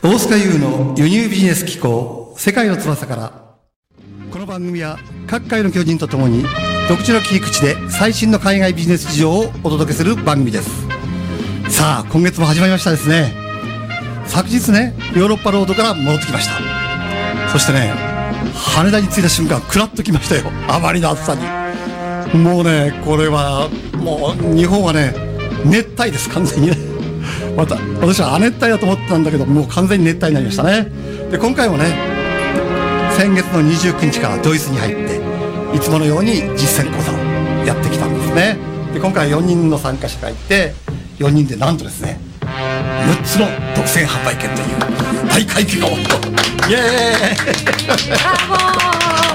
大塚優の輸入ビジネス機構世界の翼から。この番組は各界の巨人とともに独自の切り口で最新の海外ビジネス事情をお届けする番組です。さあ今月も始まりましたですね。昨日ねヨーロッパロードから戻ってきました。そしてね羽田に着いた瞬間クラッときましたよ。あまりの暑さに。もうねこれはもう日本はね熱帯です完全にね。また私は亜熱帯だと思ってたんだけどもう完全に熱帯になりましたね。で今回もね先月の29日からドイツに入っていつものように実践講座をやってきたんですね。で今回4人の参加者がいて4人でなんとですね6つの独占販売権という大会議をイエーイ。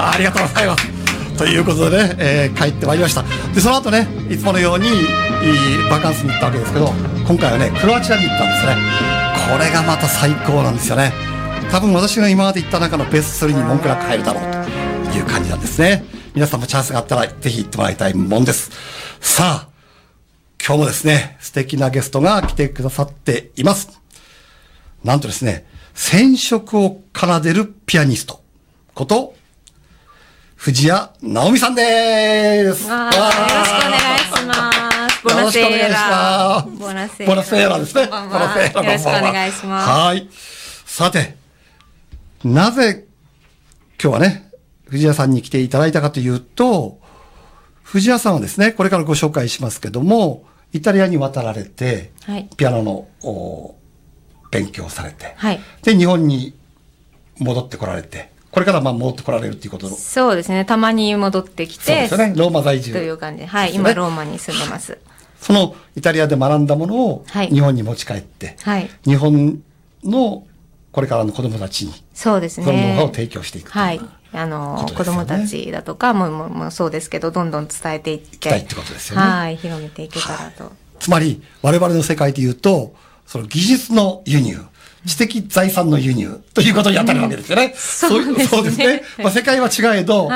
ありがとうございます。ということでね、えー帰ってまいりました。でその後ねいつものようにバカンスに行ったわけですけど今回はねクロアチアに行ったんですね。これがまた最高なんですよね。多分私が今まで行った中のベスト3に文句なく入るだろうという感じなんですね。皆さんもチャンスがあったらぜひ行ってもらいたいもんです。さあ今日もですね素敵なゲストが来てくださっています。なんとですね染色を奏でるピアニスト。こと藤谷直美さんです。よろしくお願いします。ボナセーラ。よろしくお願いしますボナセーラ。ボナセーラですね。ボナセーラはよろしくお願いします。はい。さて、なぜ今日はね、藤谷さんに来ていただいたかというと、藤谷さんはですね、これからご紹介しますけども、イタリアに渡られて、はいピアノのお勉強をされて、はいで、日本に戻ってこられて、これからまあ戻ってこられるっていうことそうですね。たまに戻ってきて、そうですよね。ローマ在住。という感じで。はい。今、ローマに住んでます。そのイタリアで学んだものをはい日本に持ち帰って、はい日本のこれからの子供たちにそうですそのノウね。ハウを提供していくというはい。あの、ね子供たちだとかも、ももそうですけど、どんどん伝えていって。きたいってことですよねはい。広めていけたらと。つまり我々の世界で言うとその技術の輸入知的財産の輸入ということに当たるわけですよね。そうですね。まあ、世界は違えど、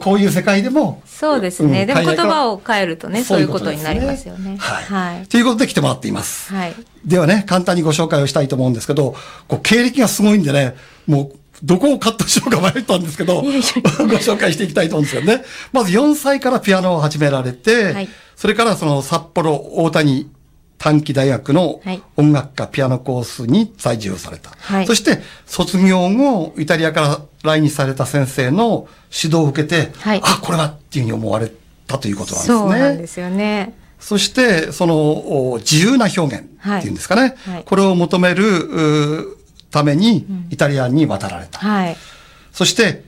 こういう世界でもそうですね。でも言葉を変えるとね、そういうことになりますよね。はい。はい。ということで来てもらっています。はいではね、簡単にご紹介をしたいと思うんですけど、こう経歴がすごいんでね、もう、どこをカットしようか迷ったんですけど、ご紹介していきたいと思うんですけどね。まず4歳からピアノを始められて、はいそれからその札幌大谷短期大学のはい音楽科ピアノコースに在住された。はいそして卒業後、イタリアから来日された先生の指導を受けて、はいあ、これはっていうふうに思われたということなんですね。そうなんですよね。そして、そのお自由な表現っていうんですかね。はいこれを求めるためにイタリアンに渡られた。はい。そして、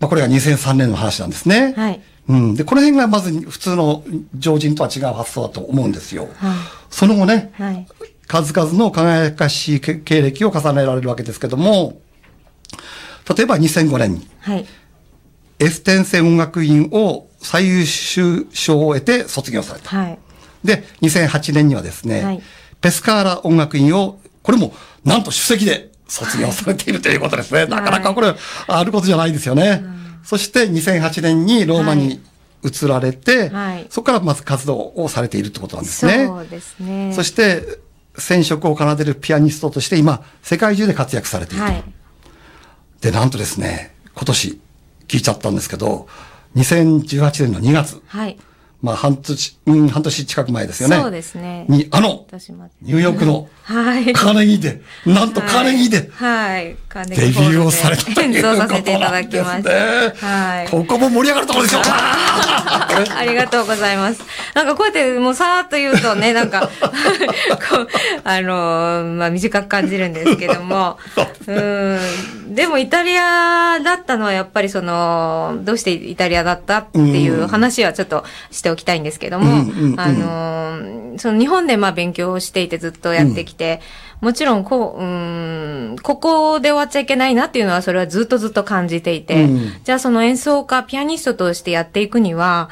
まあ、これが2003年の話なんですね。はいうん。で、この辺がまず普通の常人とは違う発想だと思うんですよ。はいその後ね、はい。数々の輝かしいけ経歴を重ねられるわけですけども、例えば2005年にはい。エステンセ音楽院を最優秀賞を得て卒業された。はい。で、2008年にはですね、はいペスカーラ音楽院を、これも、なんと首席で卒業されているということですね。なかなかこれ、あることじゃないですよね。そして、2008年にローマに移られて、はいそこからまず活動をされているってことなんですね。そうですね。そして、染色を奏でるピアニストとして今、世界中で活躍されている。はい。で、なんとですね、今年、聞いちゃったんですけど、2018年の2月、はい。まあ半年、うん、半年近く前ですよね。そうですねに、あの。ニューヨークのはい。カーネギーで、なんとカーネギーで、はい。カーネギデビーホールでューをされたという ことさせていたなんですだきましね。た。はい。ここも盛り上がるところですよ。ありがとうございます。なんかこうやってもうさーっと言うとね、なんか、こう、あのーまあ短く感じるんですけども、うん、でもイタリアだったのはやっぱりその、どうしてイタリアだったっていう話はちょっとしておきたいんですけども、うんうんうん。あのーその日本でまあ勉強をしていてずっとやってきて、もちろんこう、うん、ここで終わっちゃいけないなっていうのはそれはずっとずっと感じていて、うん。じゃあその演奏家、ピアニストとしてやっていくには、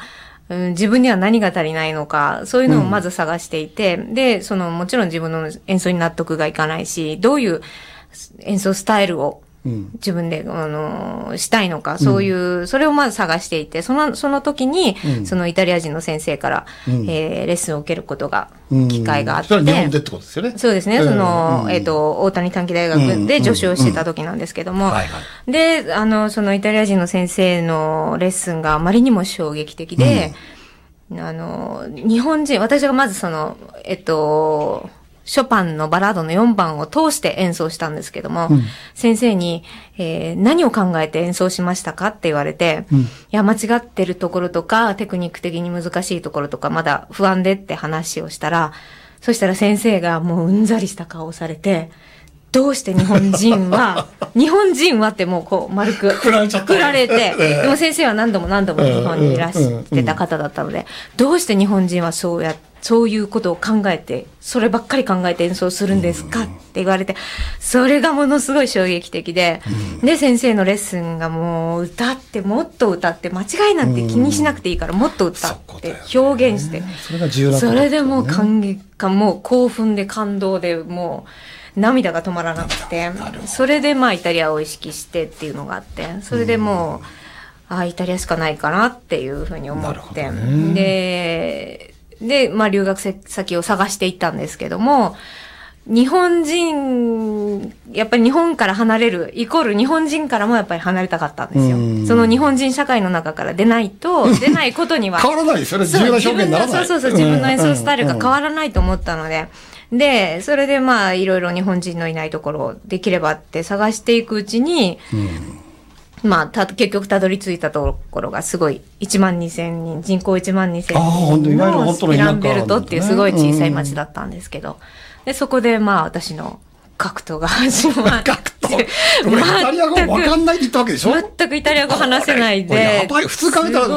うん、自分には何が足りないのか、そういうのをまず探していて、で、その、もちろん自分の演奏に納得がいかないし、どういう演奏スタイルを、うん自分で、あの、したいのか、そういう、それをまず探していて、その、その時に、うん。そのイタリア人の先生から、うん。えーレッスンを受けることが、うん。機会があって。それは日本でってことですよね。そうですね。その、うん。えっ、と、大谷短期大学で助手をしてた時なんですけども、で、あの、そのイタリア人の先生のレッスンがあまりにも衝撃的で、あの、日本人、私がまずその、えっと、ショパンのバラードの4番を通して演奏したんですけども、うん。先生に、えー何を考えて演奏しましたかって言われて、うん。いや、間違ってるところとか、テクニック的に難しいところとか、まだ不安でって話をしたら、そしたら先生がもううんざりした顔をされて、どうして日本人は、日本人はってもうこう丸く、くくられて、ええ。でも先生は何度も何度も日本にいらしてた方だったので、どうして日本人はそうや、そういうことを考えて、そればっかり考えて演奏するんですかって言われて、それがものすごい衝撃的で、で、先生のレッスンがもう歌って、もっと歌って、間違いなんて気にしなくていいから、もっと歌って表現して、それでもうね。感激感、もう興奮で感動でもう涙が止まらなくて、それでまあイタリアを意識してっていうのがあって、それでもう、ああ、イタリアしかないかなっていうふうに思って、で、で、まあ留学先を探していったんですけども、日本人、やっぱり日本から離れる、イコール日本人からもやっぱり離れたかったんですうんよ。その日本人社会の中から出ないと、出ないことには 変わらないですよね。重そう要な表現にならない。そうそうそう、自分の演奏スタイルが変わわらないと思ったので、で、それでまあ、いろいろ日本人のいないところをできればって探していくうちに、まあ、た、結局たどり着いたところがすごい、1万2千人、人口1万2千あー本当い人のスピランベルトっていうすごい小さい町だったんですけど、で、そこでまあ、私の格闘が始まって、格闘？イタリア語わかんないって言ったわけでしょ？全くイタリア語話せないでや、ばい。普通考えたら、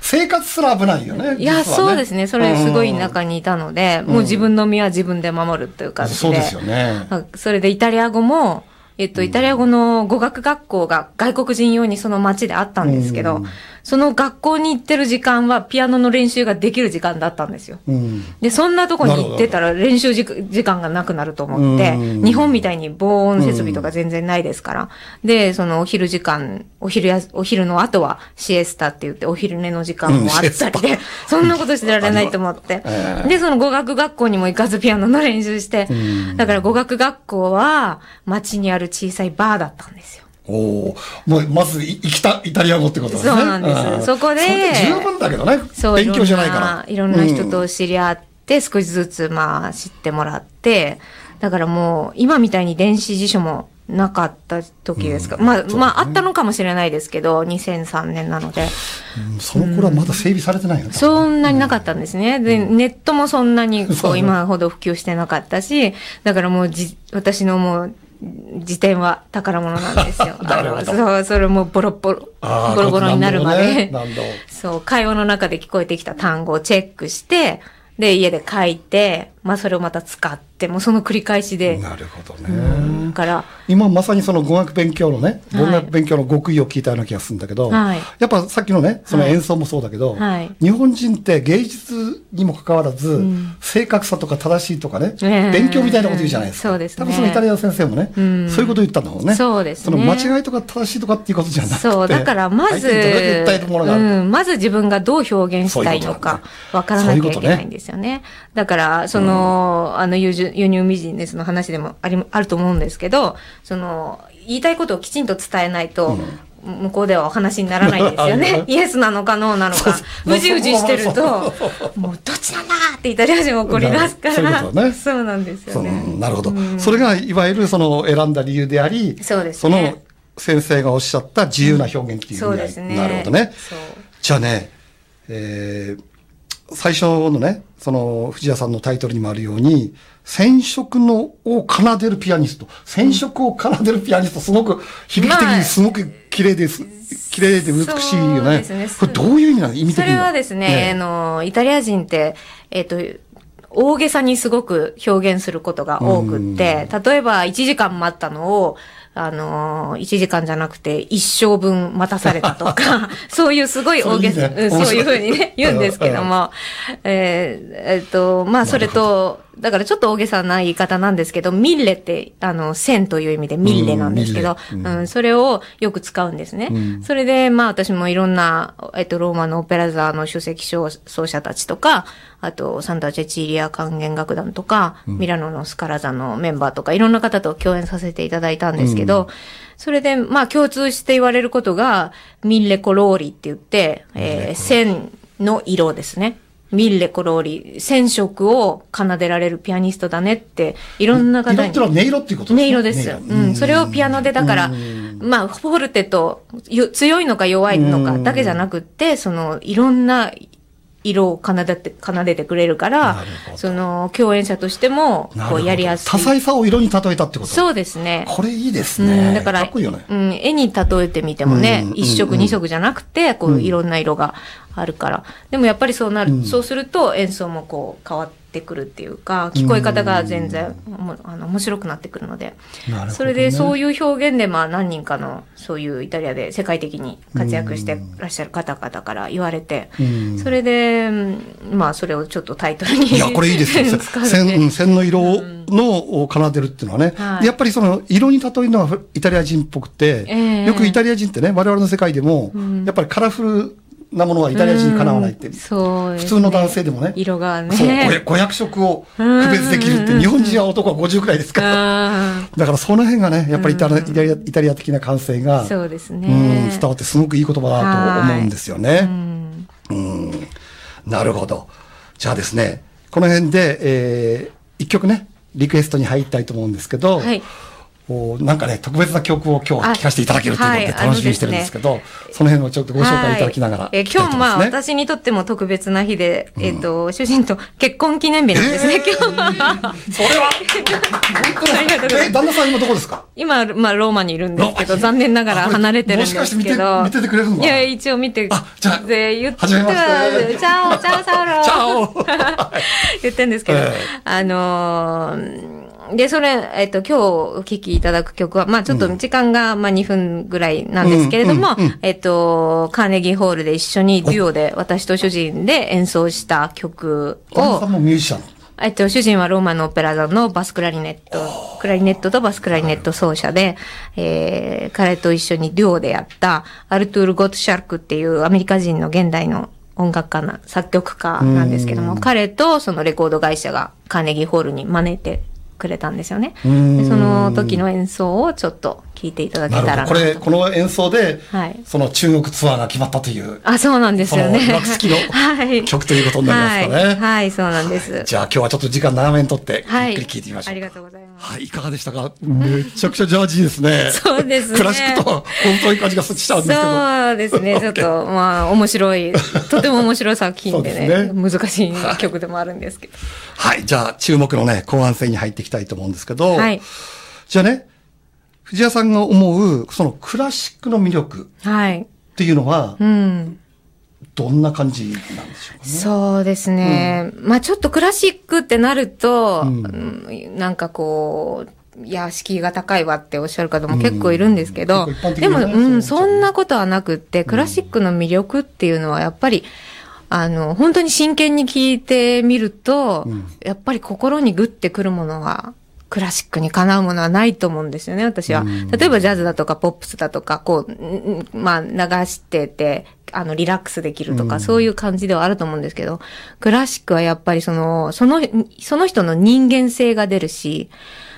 生活すら危ないよね。いや、ねそうですね。それすごい中にいたので、もう自分の身は自分で守るという感じで。そうですよね。あそれでイタリア語も、えっと、イタリア語の語学学校が外国人用にその街であったんですけど、うんその学校に行ってる時間はピアノの練習ができる時間だったんですよ。うん。で、そんなとこに行ってたら練習時時間がなくなると思ってうん、日本みたいに防音設備とか全然ないですから。で、そのお昼時間、お昼や、お昼の後はシエスタって言ってお昼寝の時間もあったりで、そんなことしてられないと思って え。えで、その語学学校にも行かずピアノの練習してうん、だから語学学校は街にある小さいバーだったんですよ。おおもう、まず、い生きたイタリア語ってことですね。そうなんですそこで十分だけどね。そう、勉強じゃないから。いろんな、いろんな人と知り合って、少しずつ、まあ、知ってもらって、だからもう、今みたいに電子辞書もなかった時ですか。まあ、まあ、あったのかもしれないですけど、2003年なので。うんその頃はまだ整備されてないよね。そんなになかったんですね。で、ネットもそんなに、こう、今ほど普及してなかったし、だからもうじ、私のもう、辞典は宝物なんですよ。なるほどそう、それもボロボロ、ボロボロになるまで。ね そう、会話の中で聞こえてきた単語をチェックして、で、家で書いて、まあ、それをまた使って、もうその繰り返しで。なるほどね。だから、今まさにその語学勉強のね、はい語学勉強の極意を聞いたような気がするんだけど、はいやっぱさっきのね、その演奏もそうだけど、はい日本人って芸術にもかかわらず、正確さとか正しいとかね、ええ勉強みたいなこと言うじゃないですか。そうですね多分そのイタリアの先生もね、んそういうことを言ったんだもんね。そうですねその間違いとか正しいとかっていうことじゃなくて。そう、だからまず、まず自分がどう表現したいのか、わからなきゃいけないんですよね。だから、その、あの輸入、輸入ビジネスの話でもあり、あると思うんですけど、その、言いたいことをきちんと伝えないと、向こうではお話にならないんですよね。よ。イエスなのかノーなのか、そううじうじしてると、もうどっちなんだってイタリア人怒り出すから、ね。そうなんですよそのね。なるほど、それがいわゆるその選んだ理由であり、そうですそねの先生がおっしゃった自由な表現っていう意味合い、そうですね。なるほどね。そう。じゃあね、えー最初のね、その藤谷さんのタイトルにもあるように、染色のを奏でるピアニスト。染色を奏でるピアニスト、すごく響き的にすごく綺麗です。綺麗で美しいよそうね。ですねこれどういう意味なの意味的にそれはですね、あの、イタリア人って、えっ、と、大げさにすごく表現することが多くって、例えば1時間待ったのを、あの、1時間じゃなくて一生分待たされたとか、そういうすごい大げさ、そういうふうにね、言うんですけども、えーえっと、まあ、それと、だからちょっと大げさな言い方なんですけど、ミッレって、あの、線という意味でミッレなんですけど、ううんん。ミッレそれをよく使うんですね。うん。それで、まあ私もいろんな、えっと、ローマのオペラ座の首席奏者たちとか、あと、サンタ・チェチーリア管弦楽団とか、ミラノのスカラ座のメンバーとか、いろんな方と共演させていただいたんですけど、それで、まあ共通して言われることが、ミッレコローリって言って、えー線の色ですね。ミッレコローリ、染色を奏でられるピアニストだねって、いろんな方に。色ってのは音色っていうこと音色です。音うん。それをピアノで、だから、まあ、フォルテと、よ強いのか弱いのかだけじゃなくって、その、いろんな色を奏でて、奏でてくれるからその、共演者としても、こう、やりやすい。多彩さを色に例えたってことそうですね。これいいですうね。ん、だから、かっこいいよね。うん、絵に例えてみてもね、うん一色うん二色じゃなくて、こう、いろんな色があるから。でもやっぱりそうなる、うんそうすると演奏もこう、変わってくるっていうか、聞こえ方が全然、もあの、面白くなってくるので。ねそれでそういう表現で、まあ何人かの、そういうイタリアで世界的に活躍してらっしゃる方々から言われて、うんそれで、うんまあそれをちょっとタイトルに。いや、これいいですよ。線、うん線の色のを奏でるっていうのはね。はいでやっぱりその色に例えるのはイタリア人っぽくて、ええよくイタリア人ってね、我々の世界でも、やっぱりカラフルなものはイタリア人にかなわないって。うんね普通の男性でもね。色がね。そう、500色を区別できるって、日本人は男は50くらいですから。あだからその辺がね、やっぱりイタリアイタリアイタリア的な感性が、ーそうですね。うん、伝わってすごくいい言葉だと思うんですよね。うんうんなるほど。じゃあですね、この辺で、えー、一曲ね、リクエストに入りたいと思うんですけど、はいおなんかね、特別な曲を今日は聴かせていただけるということではい楽しみにしてるんですけど、その辺をちょっとご紹介いただきながら、はいえ今日、まあ、私にとっても特別な日で、えっ、と、主人と結婚記念日なんですね、今 日。それは、ありがとうございますえ、旦那さん今どこですか？今、まあ、ローマにいるんですけど、残念ながら離れてるんですけど。もしかして見て見ててくれるのいや、一応見て、あじゃあで言ってチャオ、チャオ、サウロチャオ。言ってんですけど、ええあのーで、それ、えっ、と、今日お聴きいただく曲は、まあちょっと時間が、まあ2分ぐらいなんですけれども、えっ、と、カーネギーホールで一緒にデュオで、私と主人で演奏した曲をさん、もミュージシャン？えっと、主人はローマのオペラ座のバスクラリネット、クラリネットとバスクラリネット奏者で、えー、彼と一緒にデュオでやった、アルトゥール・ゴットシャルクっていうアメリカ人の現代の音楽家な、作曲家なんですけども、彼とそのレコード会社がカーネギーホールに招いてくれたんですよね。その時の演奏をちょっと聴いていただけなたら。これ、この演奏で、はいその中国ツアーが決まったという、あ、そうなんですよね。そのの はい曲ということになりますかねはい、はい、そうなんです。じゃあ今日はちょっと時間長めにとって、はい。ゆっくり聞いてみましょう。ありがとうございます。はい、いかがでしたか？めちゃくちゃジャージーですね。そうですねクラシックとは本当に感じがしたんですけど。そうですね。ちょっと、まあ、面白い、とても面白い作品でね、そうです難しい曲でもあるんですけど。はい、じゃあ注目のね、後半戦に入っていきたいと思うんですけど、はい。じゃあね、藤谷さんが思う、そのクラシックの魅力はい。っていうのはう、ん。どんな感じなんでしょうかね？そうですね。まあちょっとクラシックってなると、うんなんかこう、いや、敷居が高いわっておっしゃる方も結構いるんですけど、うん結構一般的でも、うん、そんなことはなくって、クラシックの魅力っていうのはやっぱり、あの、本当に真剣に聞いてみると、んやっぱり心にグッてくるものは、クラシックにかなうものはないと思うんですよね、私は。例えばジャズだとかポップスだとか、こう、まあ流してて、あの、リラックスできるとか、そういう感じではあると思うんですけど、クラシックはやっぱりその、その、その人の人間性が出るし、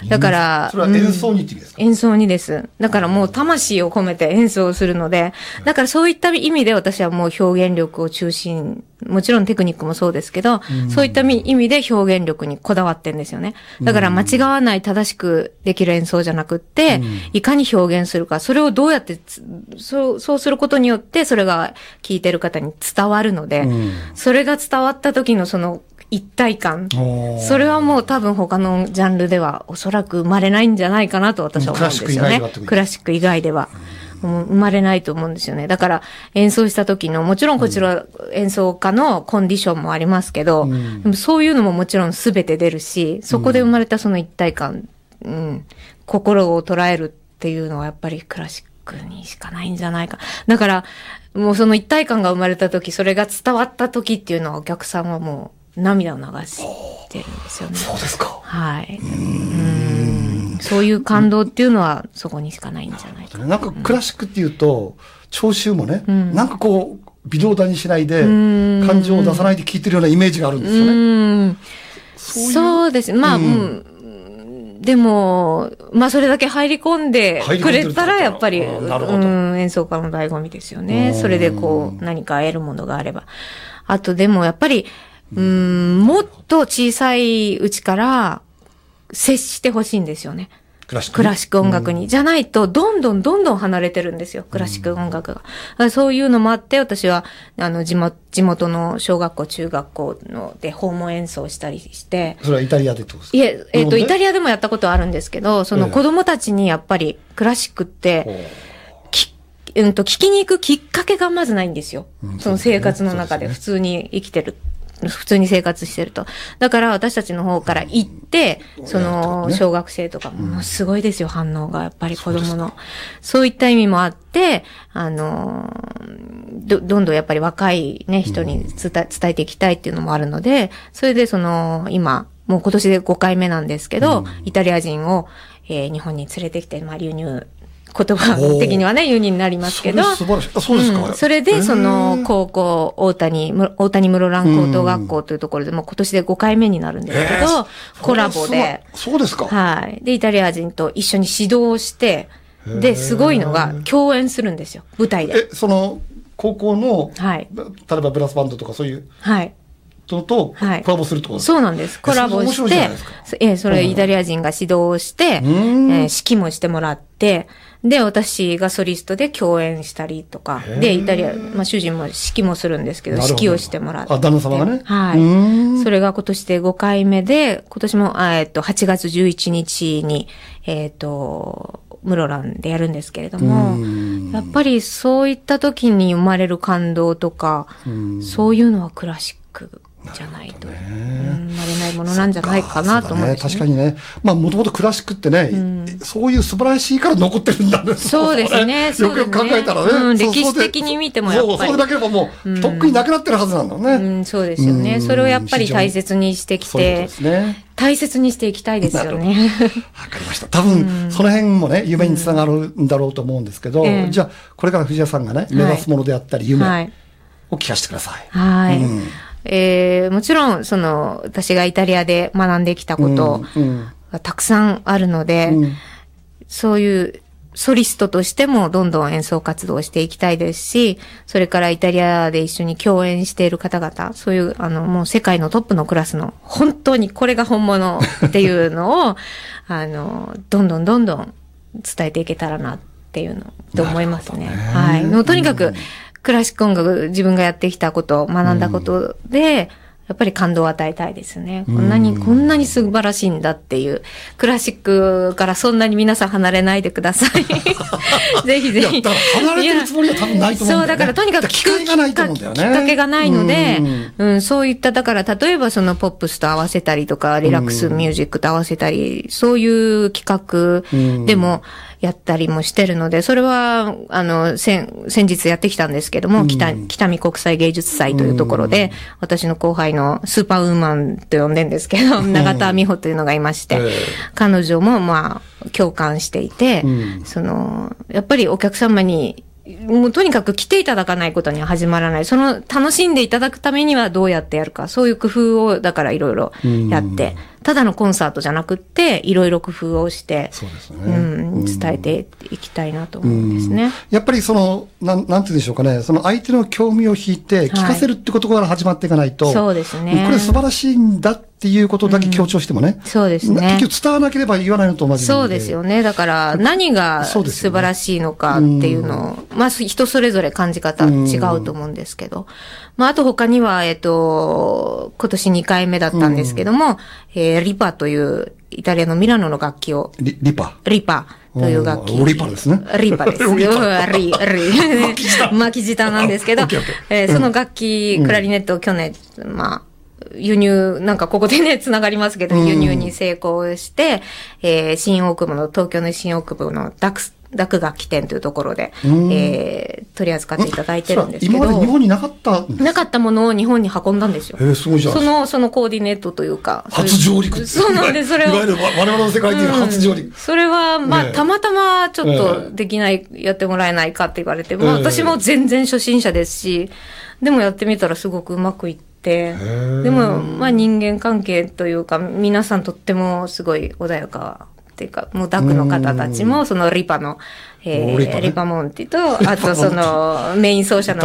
だから、それは演奏にってですか、演奏にです。だからもう魂を込めて演奏するので、だからそういった意味で私はもう表現力を中心、もちろんテクニックもそうですけど、そういった意味で表現力にこだわってんですよね。だから間違わない正しくできる演奏じゃなくって、いかに表現するか、それをどうやってつ、そう、そうすることによって、それが聞いてる方に伝わるので、うん。それが伝わった時のその一体感、それはもう多分他のジャンルではおそらく生まれないんじゃないかなと私は思うんですよね。クラシック以外では。生まれないと思うんですよね。だから演奏した時の、もちろんこちら演奏家のコンディションもありますけど、ん。でもそういうのももちろん全て出るし、そこで生まれたその一体感、うん、心を捉えるっていうのはやっぱりクラシックにしかないんじゃないか。だから、もうその一体感が生まれた時、それが伝わった時っていうのはお客さんはもう涙を流してるんですよね。そうですか。はい。うんそういう感動っていうのはそこにしかないんじゃないかな。なんかクラシックっていうと、聴衆もね、んなんかこう、微動だにしないで、ん感情を出さないで聴いてるようなイメージがあるんですよね。うんそうです。まあ、でも、まあ、それだけ入り込んでくれたら、やっぱり、うん、演奏家の醍醐味ですよね。うんそれでこう、何か得るものがあれば。あと、でもやっぱり、うん、もっと小さいうちから接してほしいんですよね。クラシック。ック音楽に。じゃないと、どんどんどんどん離れてるんですよ、クラシック音楽が。そういうのもあって、私は、あの、地元、地元の小学校、中学校ので訪問演奏したりして、それはイタリアでってことですか？いえ、えっ、と、イタリリアでもやったことはあるんですけど、そのええ子供たちにやっぱり、クラシックって、きうんと、聞きに行くきっかけがまずないんですよ。うんその生活の中で普通に生きてる。普通に生活してると。だから私たちの方から行って、そのね小学生とかもすごいですよ、反応が。やっぱり子供の。そういった意味もあって、あのー、ど、どんどんやっぱり若いね、人に伝え伝えていきたいっていうのもあるので、それでその、今、もう今年で5回目なんですけど、イタリア人を、えー日本に連れてきて、まあ、流入、言葉的にはね、輸入になりますけど。それ素晴らしい。あそうですか。ん。それで、その、高校、大谷、む大谷室蘭高等学校というところで、もう今年で5回目になるんですけど、コラボで、そうですか。はい。で、イタリア人と一緒に指導をして、で、すごいのが、共演するんですよ、舞台で。え、その、高校の、はい。例えばブラスバンドとかそういうはい。のとはい。コラボするってことそうなんです。コラボしてええ、それイタリア人が指導をして、えん。ー指揮もしてもらって、で、私がソリストで共演したりとか、で、イタリア、まあ、主人も指揮もするんですけど、ど。指揮をしてもらって。あ旦那様がね。はい。それが今年で5回目で、今年も、あえっと、8月11日に、えっと、室蘭でやるんですけれども。うん、やっぱりそういった時に生まれる感動とか、そういうのはクラシックじゃないと、うん生まれないものなんじゃないかなと思うんです、ね。確かにね。まあ、もともとクラシックってね、そういう素晴らしいから残ってるんだね。そうですね よくよく考えたらね。歴史的に見てもやっぱりそう、それだけでももう、とっくになくなってるはずなんだよね。うん、そうですよね。うんそれをやっぱり大切にしてきて。大切にしていきたいですよね。わかりました。多分、その辺もね、夢につながるんだろうと思うんですけど、ええじゃあ、これから藤谷さんがね、目指すものであったり、夢はい。を聞かせてください。はい。うんえーもちろん、その、私がイタリアで学んできたことうんうんがたくさんあるので、うんそういうソリストとしてもどんどん演奏活動をしていきたいですし、それからイタリアで一緒に共演している方々、そういう、あの、もう世界のトップのクラスの、本当にこれが本物っていうのを、あの、どんどんどんどん伝えていけたらなっていうの、と思いますね。ねはい。もうとにかく、クラシック音楽、自分がやってきたこと、学んだことで、やっぱり感動を与えたいですね。こんなに、こんなに素晴らしいんだっていう。クラシックからそんなに皆さん離れないでください。ぜひぜひ。離れてるつもりは多分ないと思うんだよねそう、だからとにかく機会がないと思うんだよねきっかけがないのでうん、うん、そういった、だから例えばそのポップスと合わせたりとか、リラックスミュージックと合わせたり、そういう企画でもやったりもしてるので、それは、あの、先、先日やってきたんですけども、北、北見国際芸術祭というところで、私の後輩のスーパーウーマンと呼んでんですけど、永田美穂というのがいまして、ええ。彼女もまあ共感していて、うん。その、やっぱりお客様に、もうとにかく来ていただかないことには始まらない。その楽しんでいただくためにはどうやってやるか。そういう工夫を、だからいろいろやって、ただのコンサートじゃなくって、いろいろ工夫をして、そうですね。うん、伝えていきたいなと思うんですね。やっぱりその、なん、なんて言うんでしょうかね、その相手の興味を引いて、聞かせるってことから始まっていかないと、そうですね。これ素晴らしいんだっていうことだけ強調してもね、そうですね。結局伝わらなければ言わないのと同じそうですよね。だから、何が素晴らしいのかっていうのを、まあ、人それぞれ感じ方違うと思うんですけど。まあ、あと他には、えっと、今年2回目だったんですけども、えーリパというイタリアのミラノの楽器を、リリパ？リパという楽器。リパですねリパです。リパうんリ、リ。巻き舌。なんですけどえーその楽器、クラリネットを去年、まあ、輸入、なんかここでね、つながりますけど、輸入に成功して、えー新大久保の、東京の新大久保のダックス、濁楽器店というところで、うんえー取り扱っていただいてるんですけど。今まで日本になかったなかったものを日本に運んだんですよ。えー、すごいじゃんそ。の、そのコーディネートというか。初上陸そうなんです、それを。いわゆる我々の世界でいう初上陸。うんそれは、まあ、たまたまちょっえとできない、やってもらえないかって言われて、まあ、ええ私も全然初心者ですし、でもやってみたらすごくうまくいって、えでも、まあ、人間関係というか、皆さんとってもすごい穏やか。っていうか、もうダクの方たちも、そのリパの、えーおリパね。リパモンティと、あとそのメイン奏者の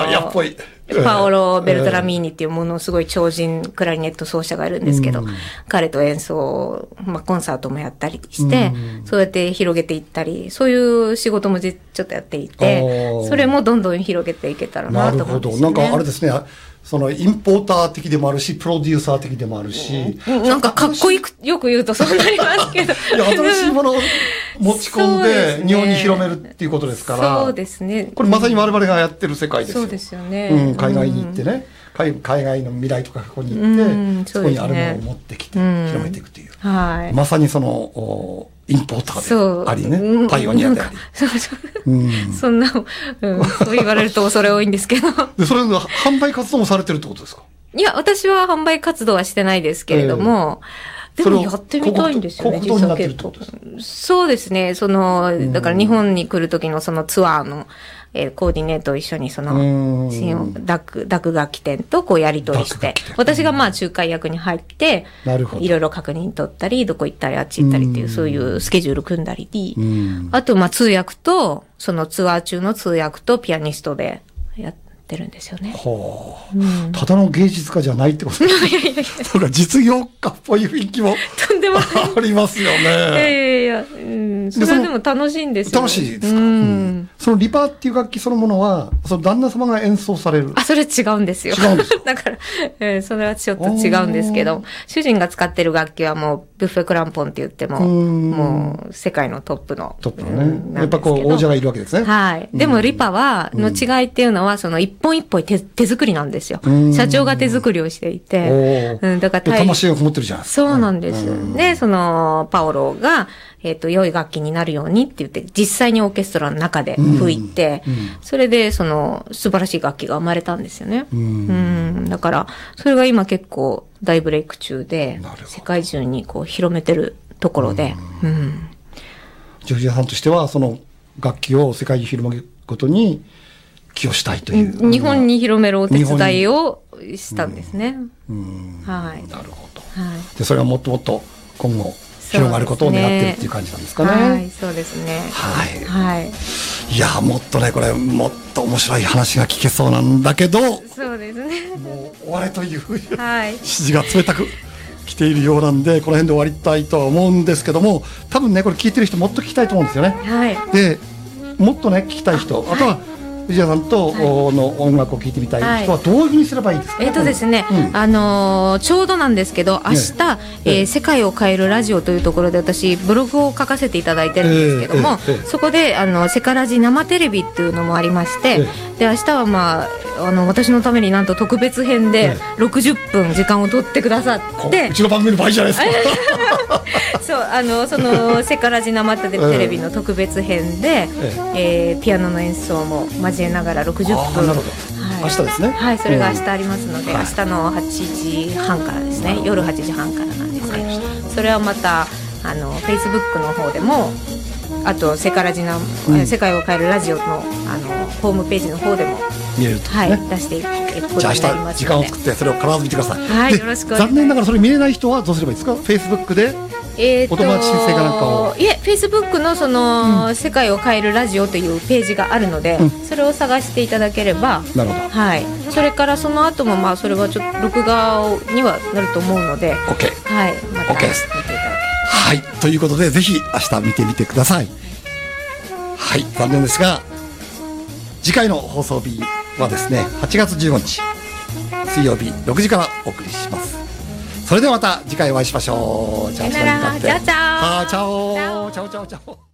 パオロ・ベルトラミーニっていうものすごい超人クラリネット奏者がいるんですけど、彼と演奏、まあ、コンサートもやったりして、そうやって広げていったり、そういう仕事もじちょっとやっていてそれもどんどん広げていけたらなとなるほど。思うんですよ、ね。なんかあれですね、そのインポーター的でもあるし、プロデューサー的でもあるし、うんなんかかっこいいく、よく言うとそうなりますけど。いや、新しいものを持ち込んで日本に広めるっていうことですから、そうですね。これまさに我々がやってる世界ですよ。そうですよね。うん、海外に行ってね、海海外の未来とか過去に行って、うんそこにあるものを持ってきて、うん広めていくという。はい。まさにその、おインポータ。ーでありね。うん、パイオニアであり。そうそう。うん。そんな、うん、そう言われると恐れ多いんですけど。で、それの販売活動もされてるってことですか？いや、私は販売活動はしてないですけれども、でそれをもやってみたいんですよね、実はってことです結構そうですね、その、だから日本に来る時のそのツアーの、えーコーディネートを一緒にそうん。の、新音濁濁楽器店とこうやり取りして私がまあ仲介役に入っていろいろ確認取ったり、どこ行ったりあっち行ったりっていうう、ん。そういうスケジュール組んだり、うん。あとまあ通訳と、そのツアー中の通訳とピアニストでやってるんですよね。はあ、ただの芸術家じゃないってこと ですなんか実業家っぽい雰囲気もとんでもない。ありますよいやいね。やいや、うん、それはでも楽しいんですよ。楽しいですか、ううんん。そのリパーっていう楽器そのものは、その旦那様が演奏される。あ、それ違うんですよ。違うんですか だから、えーそれはちょっと違うんですけど、主人が使ってる楽器はもう、ブッフェクランポンって言っても、うんもう、世界のトップの。トップのうんね。やっぱこう、王者がいるわけですね。はい。でも、リパは、の違いっていうのは、その、一本一本手手作りなんですようん。社長が手作りをしていて。うん、だから魂がこもってるじゃないですか。そうなんです。で、その、パオロが、えっ、と、良い楽器になるようにって言って、実際にオーケストラの中で吹いて、それで、その、素晴らしい楽器が生まれたんですよね。うん。だから、それが今結構大ブレイク中でなるほ、ど世界中にこう広めてるところで、うん。ジョージアさんとしては、その楽器を世界に広めることに寄与したいという。日本に広めるお手伝いをしたんですね。うん。はい。なるほど。はい。で、それがもっともっと今後広がることを願ってるっていう感じなんですかね。はい、そうですね。はいはい。いや、もっとね、これ、もっと面白い話が聞けそうなんだけど、もそうですね。う終われというはい。指示が冷たく来ているようなんで、この辺で終わりたいとは思うんですけども、多分ね、これ聞いてる人もっと聞きたいと思うんですよね。はい。で、もっとね、聞きたい人、あとは、藤谷さんと、おの音楽を聴いてみたい人はどういうふうにすればいいですか、えっ、とですね、うん。あのーちょうどなんですけど、明日、えー世界を変えるラジオというところで私、ブログを書かせていただいてるんですけども、ええ。ええ。ええそこで、あの、セカラジ生テレビっていうのもありまして、で、明日はまあ、あの、私のためになんと特別編でえ60分時間を取ってくださって。こうう、ちの番組の倍じゃないですか。そう、あの、その、セカラジ生テレビの特別編で、えーピアノの演奏も交えながら60分。なるほど。はい。明日ですね。はい、それが明日ありますので、うん明日の8時半からですね、夜8時半からなんですね。それはまた、あの、Facebook の方でも、あと、セカラジの、うん世界を変えるラジオの、あの、ホームページの方でも、見えると、ね。はい、出していくことになります時間を作ってそれを必ず見てください。はいでよろしく残念ながらそれ見れない人はどうすればいいですか ?Facebook で？えーとお友達申請かなんかをいえ、Facebook のその、世界を変えるラジオというページがあるので、うんそれを探していただければ、なるほど。はい。それからその後もまあそれはちょっと録画にはなると思うので、OK。はい。また見ていただはい。ということで、ぜひ明日見てみてください。はい。残念ですが、次回の放送日はですね、8月15日、水曜日6時からお送りします。それではまた次回お会いしましょう。じゃあ、チャオチャオチャオチャオチャオチャオ。